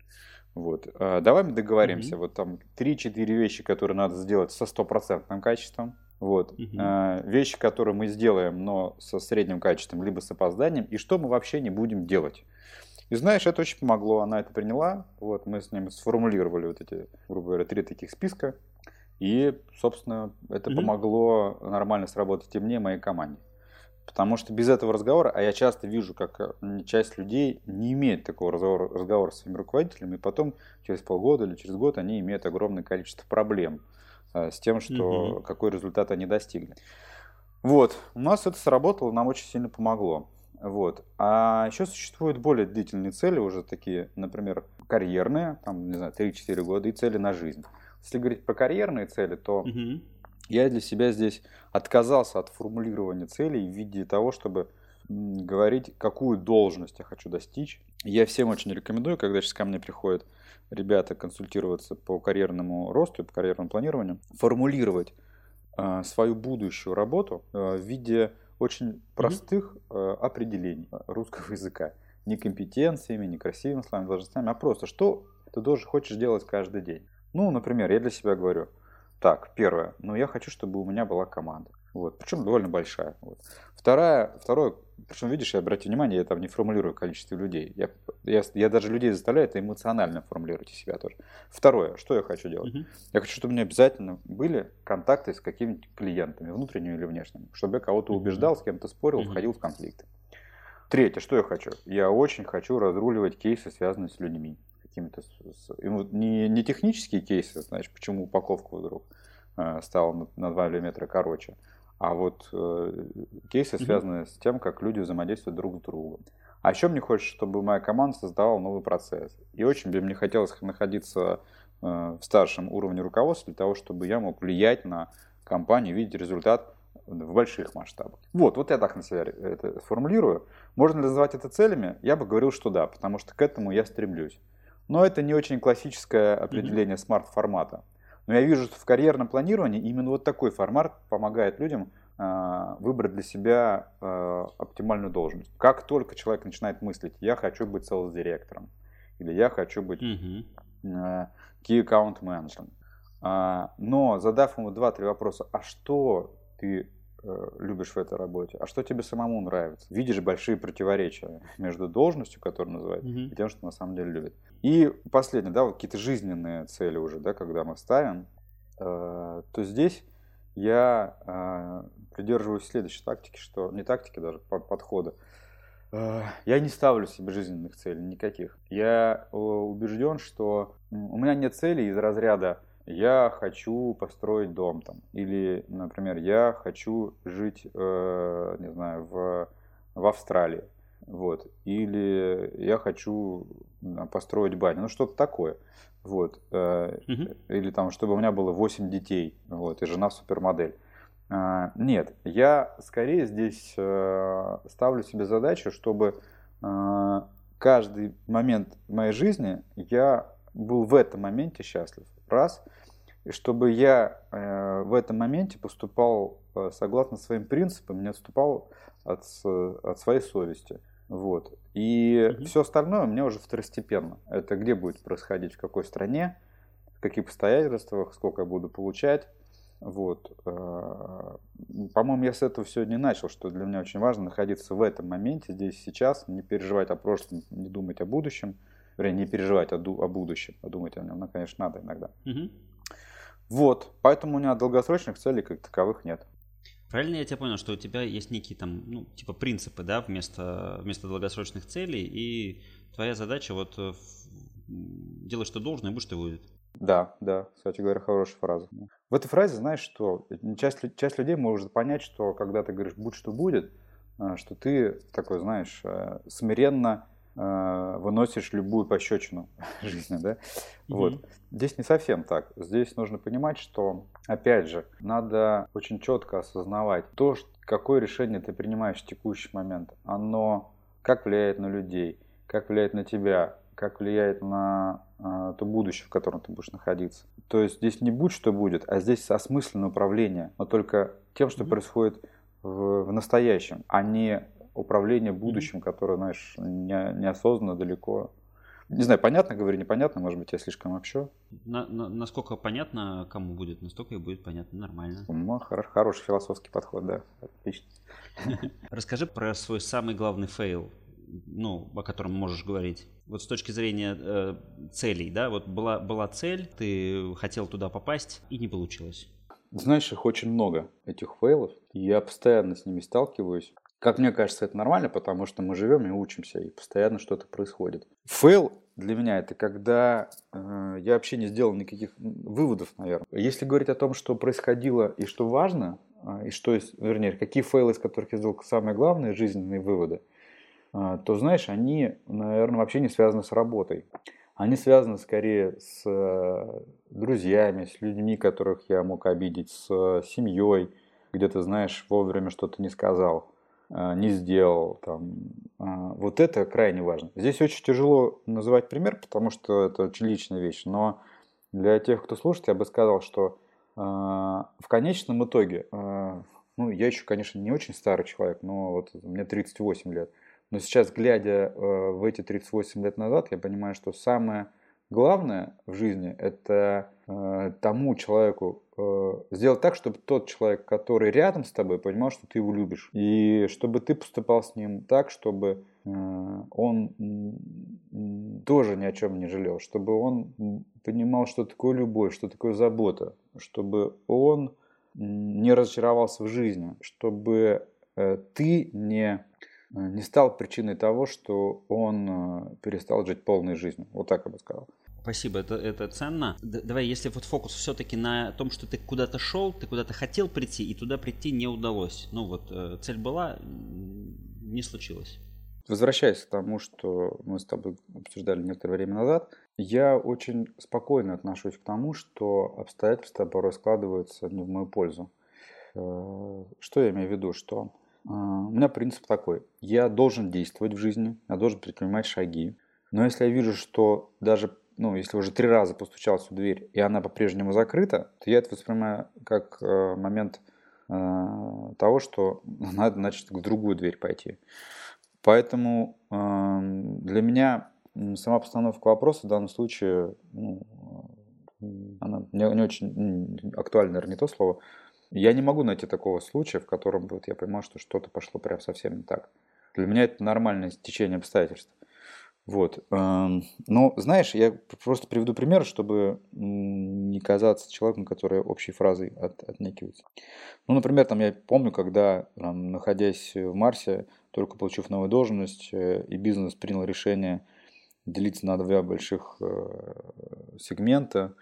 Вот. А, давай мы договоримся. Mm-hmm. Вот там 3-4 вещи, которые надо сделать со стопроцентным качеством. Вот. Mm-hmm. Вещи, которые мы сделаем, но со средним качеством, либо с опозданием, и что мы вообще не будем делать. И знаешь, это очень помогло, она это приняла. Вот мы с ним сформулировали вот эти, грубо говоря, три таких списка. И, собственно, это mm-hmm. помогло нормально сработать и мне, и моей команде. Потому что без этого разговора, а я часто вижу, как э, часть людей не имеет такого разговора, разговора с своими руководителями, и потом через полгода или через год они имеют огромное количество проблем э, с тем, что угу. какой результат они достигли. Вот, у нас это сработало, нам очень сильно помогло. Вот. А еще существуют более длительные цели, уже такие, например, карьерные, там, не знаю, 3-4 года, и цели на жизнь. Если говорить про карьерные цели, то угу. Я для себя здесь отказался от формулирования целей в виде того, чтобы говорить, какую должность я хочу достичь. Я всем очень рекомендую, когда сейчас ко мне приходят ребята консультироваться по карьерному росту и по карьерному планированию, формулировать э, свою будущую работу э, в виде очень простых э, определений русского языка. Не компетенциями, не красивыми словами, должностями, а просто, что ты должен, хочешь делать каждый день. Ну, например, я для себя говорю – так, первое. Ну, я хочу, чтобы у меня была команда. Вот, причем довольно большая. Вот. Вторая, второе, причем, видишь, я обратите внимание, я там не формулирую количество людей. Я, я, я даже людей заставляю это эмоционально формулировать из себя тоже. Второе, что я хочу делать? Uh-huh. Я хочу, чтобы у меня обязательно были контакты с какими-нибудь клиентами, внутренними или внешними, чтобы я кого-то убеждал, с кем-то спорил, uh-huh. входил в конфликты. Третье, что я хочу? Я очень хочу разруливать кейсы, связанные с людьми. Какими-то не, не технические кейсы, знаешь, почему упаковка вдруг э, стала на, на 2 мм короче, а вот э, кейсы, связанные mm-hmm. с тем, как люди взаимодействуют друг с другом. А еще мне хочется, чтобы моя команда создавала новый процесс. И очень бы мне хотелось находиться э, в старшем уровне руководства для того, чтобы я мог влиять на компанию, видеть результат в больших масштабах. Вот, вот я так на себя это сформулирую. Можно ли называть это целями? Я бы говорил, что да, потому что к этому я стремлюсь. Но это не очень классическое определение mm-hmm. смарт-формата. Но я вижу, что в карьерном планировании именно вот такой формат помогает людям э, выбрать для себя э, оптимальную должность. Как только человек начинает мыслить, я хочу быть sales-директором, или я хочу быть mm-hmm. э, key account менеджером. Э, но задав ему два-три вопроса, а что ты любишь в этой работе, а что тебе самому нравится. Видишь большие противоречия между должностью, которую называют, mm-hmm. и тем, что на самом деле любит. И последнее, да, вот какие-то жизненные цели уже, да, когда мы ставим, э, то здесь я э, придерживаюсь следующей тактики, что не тактики даже подхода. Э, я не ставлю себе жизненных целей никаких. Я э, убежден, что у меня нет целей из разряда я хочу построить дом там, или, например, я хочу жить, э, не знаю, в, в Австралии, вот, или я хочу построить баню, ну что-то такое, вот, э, угу. или там, чтобы у меня было 8 детей, вот, и жена супермодель. Э, нет, я скорее здесь э, ставлю себе задачу, чтобы э, каждый момент моей жизни я был в этом моменте счастлив раз, и чтобы я э, в этом моменте поступал э, согласно своим принципам, не отступал от, от своей совести. Вот. И mm-hmm. все остальное у меня уже второстепенно. Это где будет происходить, в какой стране, в каких обстоятельствах, сколько я буду получать. Вот. Э, по-моему, я с этого сегодня начал, что для меня очень важно находиться в этом моменте, здесь сейчас, не переживать о прошлом, не думать о будущем вернее, не переживать о, о будущем, а думать о нем, ну, конечно, надо иногда. Угу. Вот, поэтому у меня долгосрочных целей как таковых нет. Правильно я тебя понял, что у тебя есть некие там, ну, типа принципы, да, вместо, вместо долгосрочных целей, и твоя задача вот э, делать, что должно, и будь, что будет. Да, да, кстати говоря, хорошая фраза. В этой фразе, знаешь, что часть, часть людей может понять, что когда ты говоришь «будь, что будет», э, что ты такой, знаешь, э, смиренно выносишь любую пощечину жизни, да? Mm-hmm. Вот. Здесь не совсем так. Здесь нужно понимать, что, опять же, надо очень четко осознавать то, какое решение ты принимаешь в текущий момент. Оно как влияет на людей, как влияет на тебя, как влияет на э, то будущее, в котором ты будешь находиться. То есть здесь не будь что будет, а здесь осмысленное управление, но только тем, что mm-hmm. происходит в, в настоящем, а не управление будущим, которое, знаешь, не, неосознанно далеко. Не знаю, понятно говорю, непонятно, может быть, я слишком общо. На, на, насколько понятно, кому будет, настолько и будет понятно нормально. Ну, хорош, хороший философский подход, да, отлично. Расскажи про свой самый главный fail, ну, о котором можешь говорить. Вот с точки зрения э, целей, да, вот была, была цель, ты хотел туда попасть и не получилось. Знаешь, их очень много, этих фейлов. Я постоянно с ними сталкиваюсь. Как мне кажется, это нормально, потому что мы живем и учимся, и постоянно что-то происходит. Фейл для меня это когда э, я вообще не сделал никаких выводов, наверное. Если говорить о том, что происходило и что важно, э, и что, вернее, какие фейлы, из которых я сделал самые главные жизненные выводы, э, то, знаешь, они, наверное, вообще не связаны с работой. Они связаны скорее с э, друзьями, с людьми, которых я мог обидеть, с э, семьей, где ты, знаешь, вовремя что-то не сказал не сделал. Там. А, вот это крайне важно. Здесь очень тяжело называть пример, потому что это очень личная вещь. Но для тех, кто слушает, я бы сказал, что а, в конечном итоге, ну, я еще, конечно, не очень старый человек, но вот мне 38 лет. Но сейчас, глядя в эти 38 лет назад, я понимаю, что самое главное в жизни – это тому человеку, сделать так, чтобы тот человек, который рядом с тобой, понимал, что ты его любишь. И чтобы ты поступал с ним так, чтобы э, он тоже ни о чем не жалел, чтобы он понимал, что такое любовь, что такое забота, чтобы он не разочаровался в жизни, чтобы э, ты не не стал причиной того, что он перестал жить полной жизнью. Вот так я бы сказал. Спасибо, это, это ценно. Д- давай, если вот фокус все-таки на том, что ты куда-то шел, ты куда-то хотел прийти, и туда прийти не удалось. Ну вот, э, цель была, не случилось. Возвращаясь к тому, что мы с тобой обсуждали некоторое время назад, я очень спокойно отношусь к тому, что обстоятельства порой складываются не в мою пользу. Э, что я имею в виду? Что э, у меня принцип такой. Я должен действовать в жизни, я должен предпринимать шаги. Но если я вижу, что даже ну, если уже три раза постучался в дверь, и она по-прежнему закрыта, то я это воспринимаю как э, момент э, того, что надо, значит, в другую дверь пойти. Поэтому э, для меня сама постановка вопроса в данном случае, ну, она не, не очень актуальна, наверное, не то слово. Я не могу найти такого случая, в котором вот я понимаю, что что-то пошло прям совсем не так. Для меня это нормальное течение обстоятельств. Вот. Эм, но, знаешь, я просто приведу пример, чтобы не казаться человеком, который общей фразой от, отнекивается. Ну, например, там я помню, когда, там, находясь в Марсе, только получив новую должность, э, и бизнес принял решение делиться на два больших э, сегмента,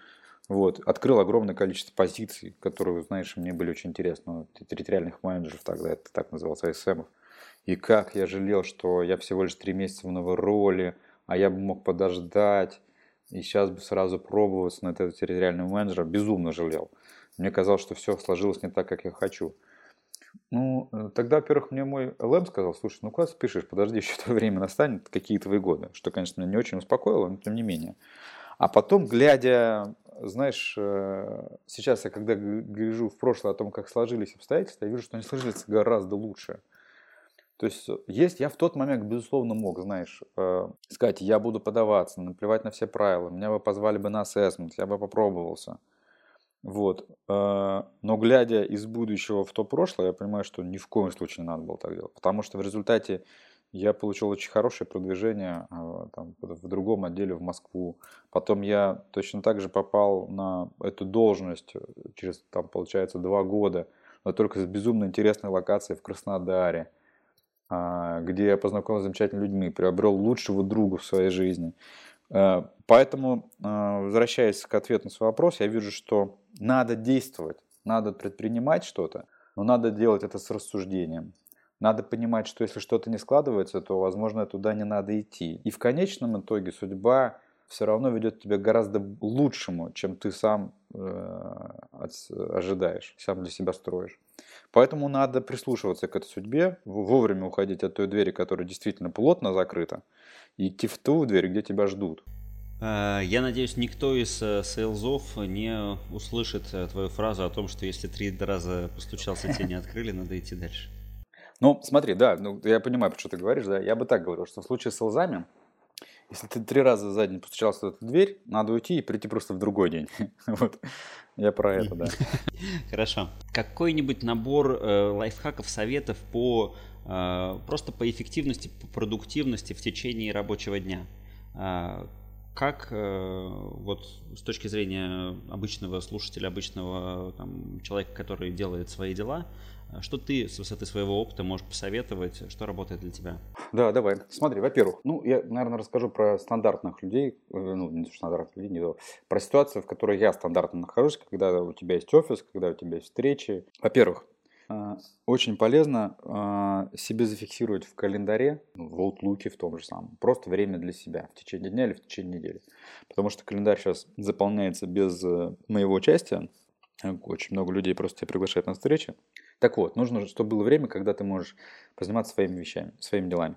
вот, открыл огромное количество позиций, которые, знаешь, мне были очень интересны, ну, территориальных менеджеров тогда, это так называлось, АСМов. И как я жалел, что я всего лишь три месяца в новой роли, а я бы мог подождать, и сейчас бы сразу пробоваться на этого территориального менеджера. Безумно жалел. Мне казалось, что все сложилось не так, как я хочу. Ну, э, тогда, во-первых, мне мой ЛМ сказал, слушай, ну куда спешишь, подожди, еще то время настанет, какие твои годы. Что, конечно, меня не очень успокоило, но тем не менее. А потом, глядя, знаешь, э, сейчас я когда гляжу в прошлое о том, как сложились обстоятельства, я вижу, что они сложились гораздо лучше. То есть есть, я в тот момент, безусловно, мог, знаешь, э, сказать, я буду подаваться, наплевать на все правила, меня бы позвали бы на ассессмент, я бы попробовался. Вот. Э, но глядя из будущего в то прошлое, я понимаю, что ни в коем случае не надо было так делать. Потому что в результате я получил очень хорошее продвижение э, там, в другом отделе в Москву. Потом я точно так же попал на эту должность через, там, получается, два года, но только с безумно интересной локацией в Краснодаре. А, где я познакомился с замечательными людьми, приобрел лучшего друга в своей жизни. А, поэтому, а, возвращаясь к ответу на свой вопрос, я вижу, что надо действовать, надо предпринимать что-то, но надо делать это с рассуждением. Надо понимать, что если что-то не складывается, то, возможно, туда не надо идти. И в конечном итоге судьба все равно ведет тебя гораздо лучшему, чем ты сам э, ожидаешь, сам для себя строишь. Поэтому надо прислушиваться к этой судьбе, вовремя уходить от той двери, которая действительно плотно закрыта, и идти в ту дверь, где тебя ждут. Э, я надеюсь, никто из э, сейлзов не услышит э, твою фразу о том, что если три раза постучался, тебе не открыли, надо идти дальше. Ну, смотри, да, ну, я понимаю, про что ты говоришь, да. Я бы так говорил, что в случае с сейлзами, если ты три раза за день постучался в эту дверь, надо уйти и прийти просто в другой день. вот. Я про это, да. Хорошо. Какой-нибудь набор э, лайфхаков, советов по э, просто по эффективности, по продуктивности в течение рабочего дня. Э, как э, вот с точки зрения обычного слушателя, обычного там, человека, который делает свои дела, что ты с высоты своего опыта можешь посоветовать, что работает для тебя? Да, давай. Смотри, во-первых, ну, я, наверное, расскажу про стандартных людей, э, ну, не стандартных людей, не то, про ситуацию, в которой я стандартно нахожусь, когда у тебя есть офис, когда у тебя есть встречи. Во-первых, э, очень полезно э, себе зафиксировать в календаре, ну, в Outlook в том же самом, просто время для себя в течение дня или в течение недели. Потому что календарь сейчас заполняется без моего участия, очень много людей просто тебя приглашают на встречи. Так вот, нужно, чтобы было время, когда ты можешь позаниматься своими вещами, своими делами.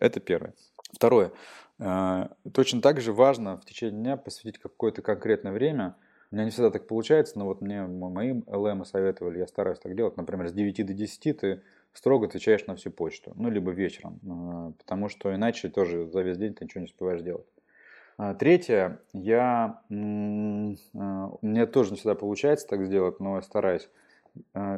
Это первое. Второе. Э, точно так же важно в течение дня посвятить какое-то конкретное время. У меня не всегда так получается, но вот мне моим ЛМ советовали, я стараюсь так делать. Например, с 9 до 10 ты строго отвечаешь на всю почту, ну, либо вечером, э, потому что иначе тоже за весь день ты ничего не успеваешь делать. А, третье, я, мне тоже не всегда получается так сделать, но я стараюсь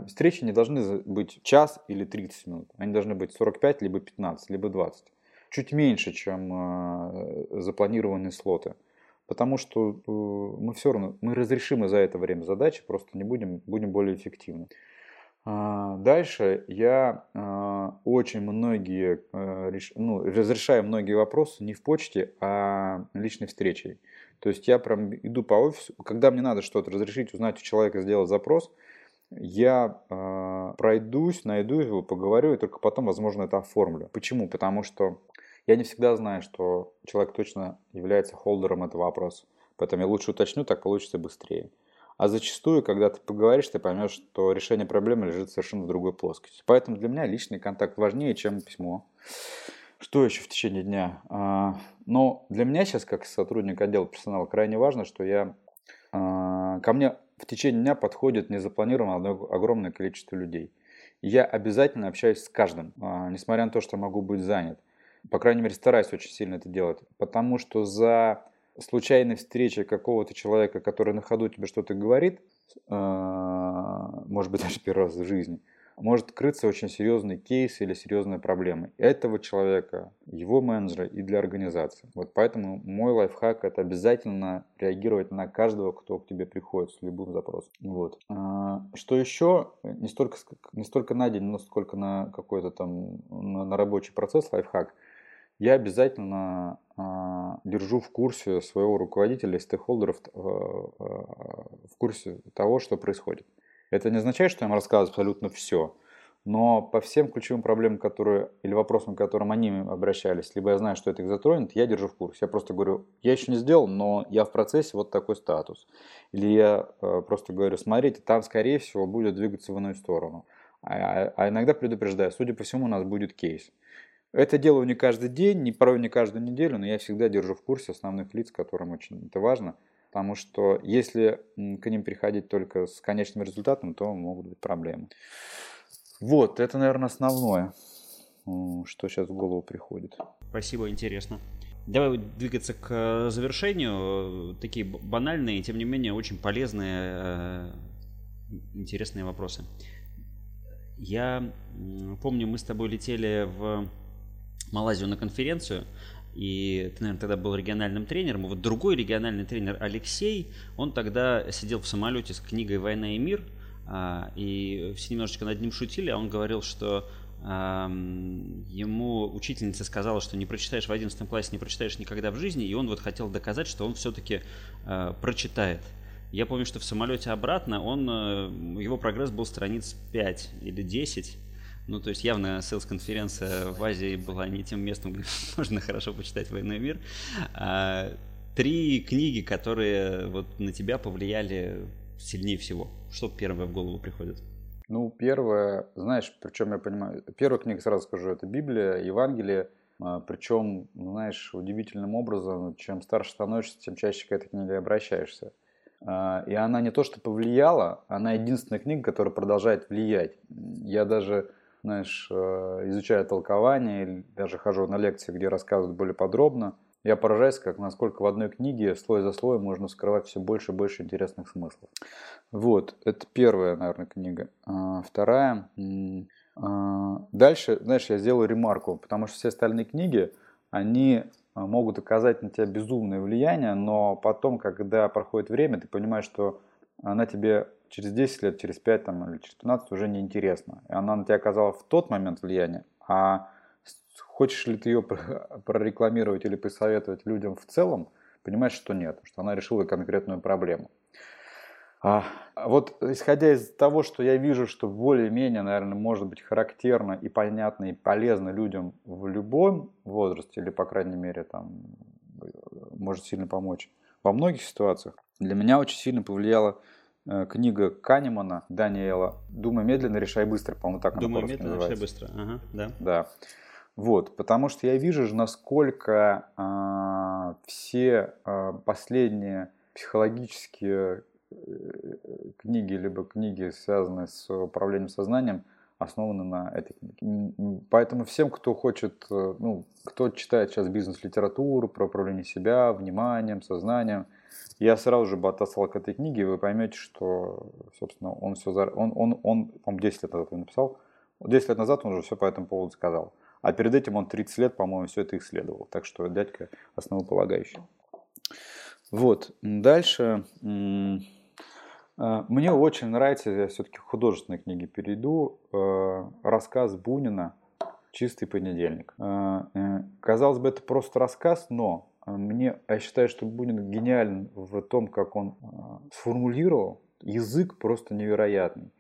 встречи не должны быть час или 30 минут. Они должны быть 45, либо 15, либо 20. Чуть меньше, чем э, запланированные слоты. Потому что э, мы все равно, мы разрешим за это время задачи, просто не будем, будем более эффективны. А, дальше я очень многие, ну, разрешаю многие вопросы не в почте, а личной встречей. То есть я прям иду по офису, когда мне надо что-то разрешить, узнать у человека, сделать запрос, я э, пройдусь, найду его, поговорю, и только потом, возможно, это оформлю. Почему? Потому что я не всегда знаю, что человек точно является холдером этого вопроса. Поэтому я лучше уточню, так получится быстрее. А зачастую, когда ты поговоришь, ты поймешь, что решение проблемы лежит совершенно в другой плоскости. Поэтому для меня личный контакт важнее, чем письмо. Что еще в течение дня? А, но для меня сейчас, как сотрудник отдела персонала, крайне важно, что я а, ко мне в течение дня подходит незапланированное огромное количество людей. я обязательно общаюсь с каждым, а, несмотря на то, что могу быть занят. По крайней мере, стараюсь очень сильно это делать. Потому что за случайной встречи какого-то человека, который на ходу тебе что-то говорит, а, может быть, даже первый раз в жизни, может крыться очень серьезный кейс или серьезная проблема. Этого человека, его менеджера и для организации. Вот поэтому мой лайфхак это обязательно реагировать на каждого, кто к тебе приходит с любым запросом. Вот. А, что еще? Не столько, не столько на день, но сколько на какой-то там на, на рабочий процесс лайфхак – я обязательно э, держу в курсе своего руководителя и стейкхолдеров э, э, в курсе того, что происходит. Это не означает, что я им рассказываю абсолютно все, но по всем ключевым проблемам, которые или вопросам, к которым они обращались, либо я знаю, что это их затронет, я держу в курсе. Я просто говорю, я еще не сделал, но я в процессе, вот такой статус. Или я э, просто говорю, смотрите, там, скорее всего, будет двигаться в иную сторону. А, а иногда предупреждаю, судя по всему, у нас будет кейс. Это делаю не каждый день, не порой не каждую неделю, но я всегда держу в курсе основных лиц, которым очень это важно. Потому что если к ним приходить только с конечным результатом, то могут быть проблемы. Вот, это, наверное, основное, что сейчас в голову приходит. Спасибо, интересно. Давай двигаться к завершению. Такие банальные, тем не менее, очень полезные, э, интересные вопросы. Я помню, мы с тобой летели в Малайзию на конференцию, и ты, наверное, тогда был региональным тренером. И вот другой региональный тренер Алексей, он тогда сидел в самолете с книгой «Война и мир», а, и все немножечко над ним шутили, а он говорил, что ему учительница сказала, что не прочитаешь в 11 классе, не прочитаешь никогда в жизни, и он вот хотел доказать, что он все-таки э, прочитает. Я помню, что в самолете обратно он, э, его прогресс был страниц 5 или 10, ну, то есть явно селс-конференция в Азии была не тем местом, где можно хорошо почитать «Войну мир». А, три книги, которые вот на тебя повлияли сильнее всего. Что первое в голову приходит? Ну, первое, знаешь, причем я понимаю, первая книга, сразу скажу, это Библия, Евангелие, а, причем, знаешь, удивительным образом, чем старше становишься, тем чаще к этой книге обращаешься. А, и она не то что повлияла, она единственная книга, которая продолжает влиять. Я даже знаешь, э, изучаю толкование, даже хожу на лекции, где рассказывают более подробно, я поражаюсь, как насколько в одной книге слой за слоем можно скрывать все больше и больше интересных смыслов. Вот, это первая, наверное, книга. А, вторая. А, дальше, знаешь, я сделаю ремарку, потому что все остальные книги, они а, могут оказать на тебя безумное влияние, но потом, когда проходит время, ты понимаешь, что она тебе через 10 лет, через 5 там, или через 15 уже неинтересна. И она на тебя оказала в тот момент влияние, а хочешь ли ты ее прорекламировать или посоветовать людям в целом, понимаешь, что нет, что она решила конкретную проблему. А, вот исходя из того, что я вижу, что более-менее, наверное, может быть характерно и понятно и полезно людям в любом возрасте, или, по крайней мере, там, может сильно помочь во многих ситуациях, для меня очень сильно повлияло Э, книга Канемана Даниэла «Думай медленно, решай быстро», по-моему, так Думай она медленно, называется. решай быстро, ага, да. Да. Вот, потому что я вижу, насколько э, все э, последние психологические э, книги, либо книги, связанные с управлением сознанием, основаны на этой книге. Поэтому всем, кто хочет, э, ну, кто читает сейчас бизнес-литературу про управление себя, вниманием, сознанием, я сразу же бы отослал к этой книге, и вы поймете, что, собственно, он все, он, он, он, он 10 лет назад написал, 10 лет назад он уже все по этому поводу сказал. А перед этим он 30 лет, по-моему, все это исследовал. Так что дядька основополагающий. Вот, дальше. А, мне очень нравится, я все-таки к художественной книге перейду, э, рассказ Бунина чистый понедельник. Э, казалось бы, это просто рассказ, но мне, я считаю, что Бунин гениален в том, как он сформулировал. Язык просто невероятный.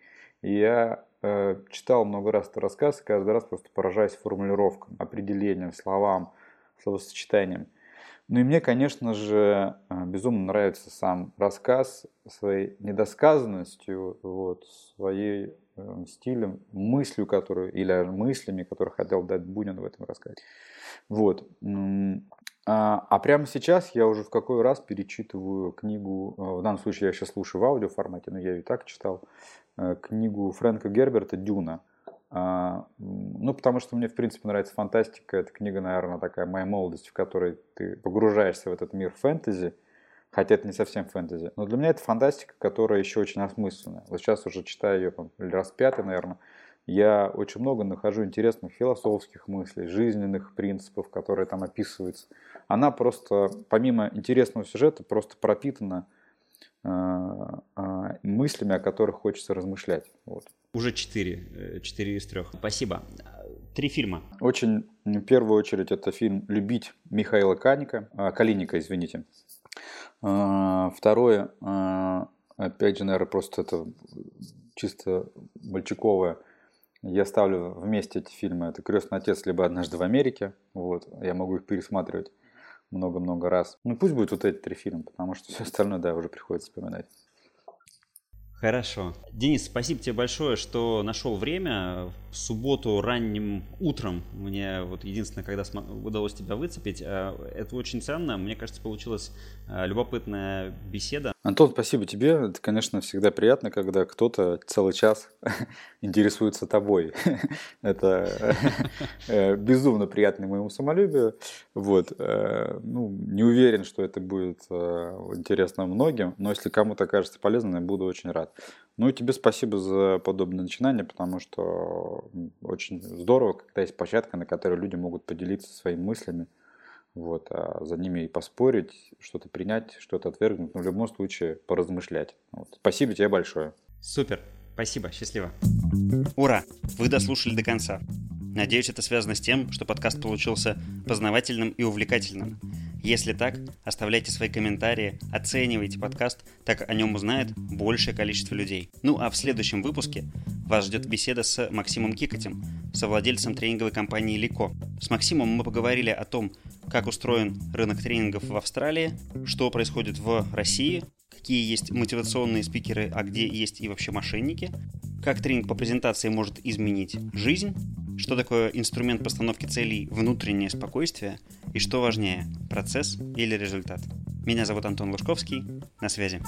Я э, читал много раз этот рассказ, и каждый раз просто поражаюсь формулировкам, определениям, словам, словосочетаниям. Ну и мне, конечно же, безумно нравится сам рассказ своей недосказанностью, вот, своей э, стилем, мыслью, которую, или мыслями, которые хотел дать Бунин в этом рассказе. Вот. А, а прямо сейчас я уже в какой раз перечитываю книгу, э, в данном случае я сейчас слушаю в аудиоформате, но я ее и так читал, книгу Фрэнка Герберта «Дюна». А, ну, потому что мне, в принципе, нравится фантастика. Это книга, наверное, такая моя молодость, в которой ты погружаешься в этот мир фэнтези, хотя это не совсем фэнтези. Но для меня это фантастика, которая еще очень осмысленная. Вот сейчас уже читаю ее там, раз пятый, наверное. Я очень много нахожу интересных философских мыслей, жизненных принципов, которые там описываются. Она просто, помимо интересного сюжета, просто пропитана э, э, мыслями, о которых хочется размышлять. Вот. Уже четыре. Э, четыре из трех. Спасибо. Три фильма. Очень, в первую очередь, это фильм «Любить» Михаила Каника, а, Калиника, извините. А, второе, а, опять же, наверное, просто это чисто мальчиковое. Я ставлю вместе эти фильмы. Это «Крестный отец» либо «Однажды в Америке». Вот. Я могу их пересматривать много-много раз. Ну пусть будет вот эти три фильма, потому что все остальное, да, уже приходится вспоминать. Хорошо. Денис, спасибо тебе большое, что нашел время. В субботу ранним утром мне вот единственное, когда удалось тебя выцепить, э, это очень ценно. Мне кажется, получилась э, любопытная беседа. Антон, спасибо тебе. Это, конечно, всегда приятно, когда кто-то целый час интересуется тобой. Это э, безумно приятно моему самолюбию. Вот. Ну, не уверен, что это будет интересно многим, но если кому-то кажется полезным, я буду очень рад. Ну и тебе спасибо за подобное начинание, потому что очень здорово, когда есть площадка, на которой люди могут поделиться своими мыслями, вот, а за ними и поспорить, что-то принять, что-то отвергнуть, но в любом случае поразмышлять. Вот. Спасибо тебе большое. Супер, спасибо, счастливо. Ура, вы дослушали до конца. Надеюсь, это связано с тем, что подкаст получился познавательным и увлекательным. Если так, оставляйте свои комментарии, оценивайте подкаст, так о нем узнает большее количество людей. Ну а в следующем выпуске вас ждет беседа с Максимом Кикотем, совладельцем тренинговой компании Лико. С Максимом мы поговорили о том, как устроен рынок тренингов в Австралии, что происходит в России, какие есть мотивационные спикеры, а где есть и вообще мошенники, как тренинг по презентации может изменить жизнь, что такое инструмент постановки целей внутреннее спокойствие и что важнее, процесс или результат. Меня зовут Антон Лужковский, на связи.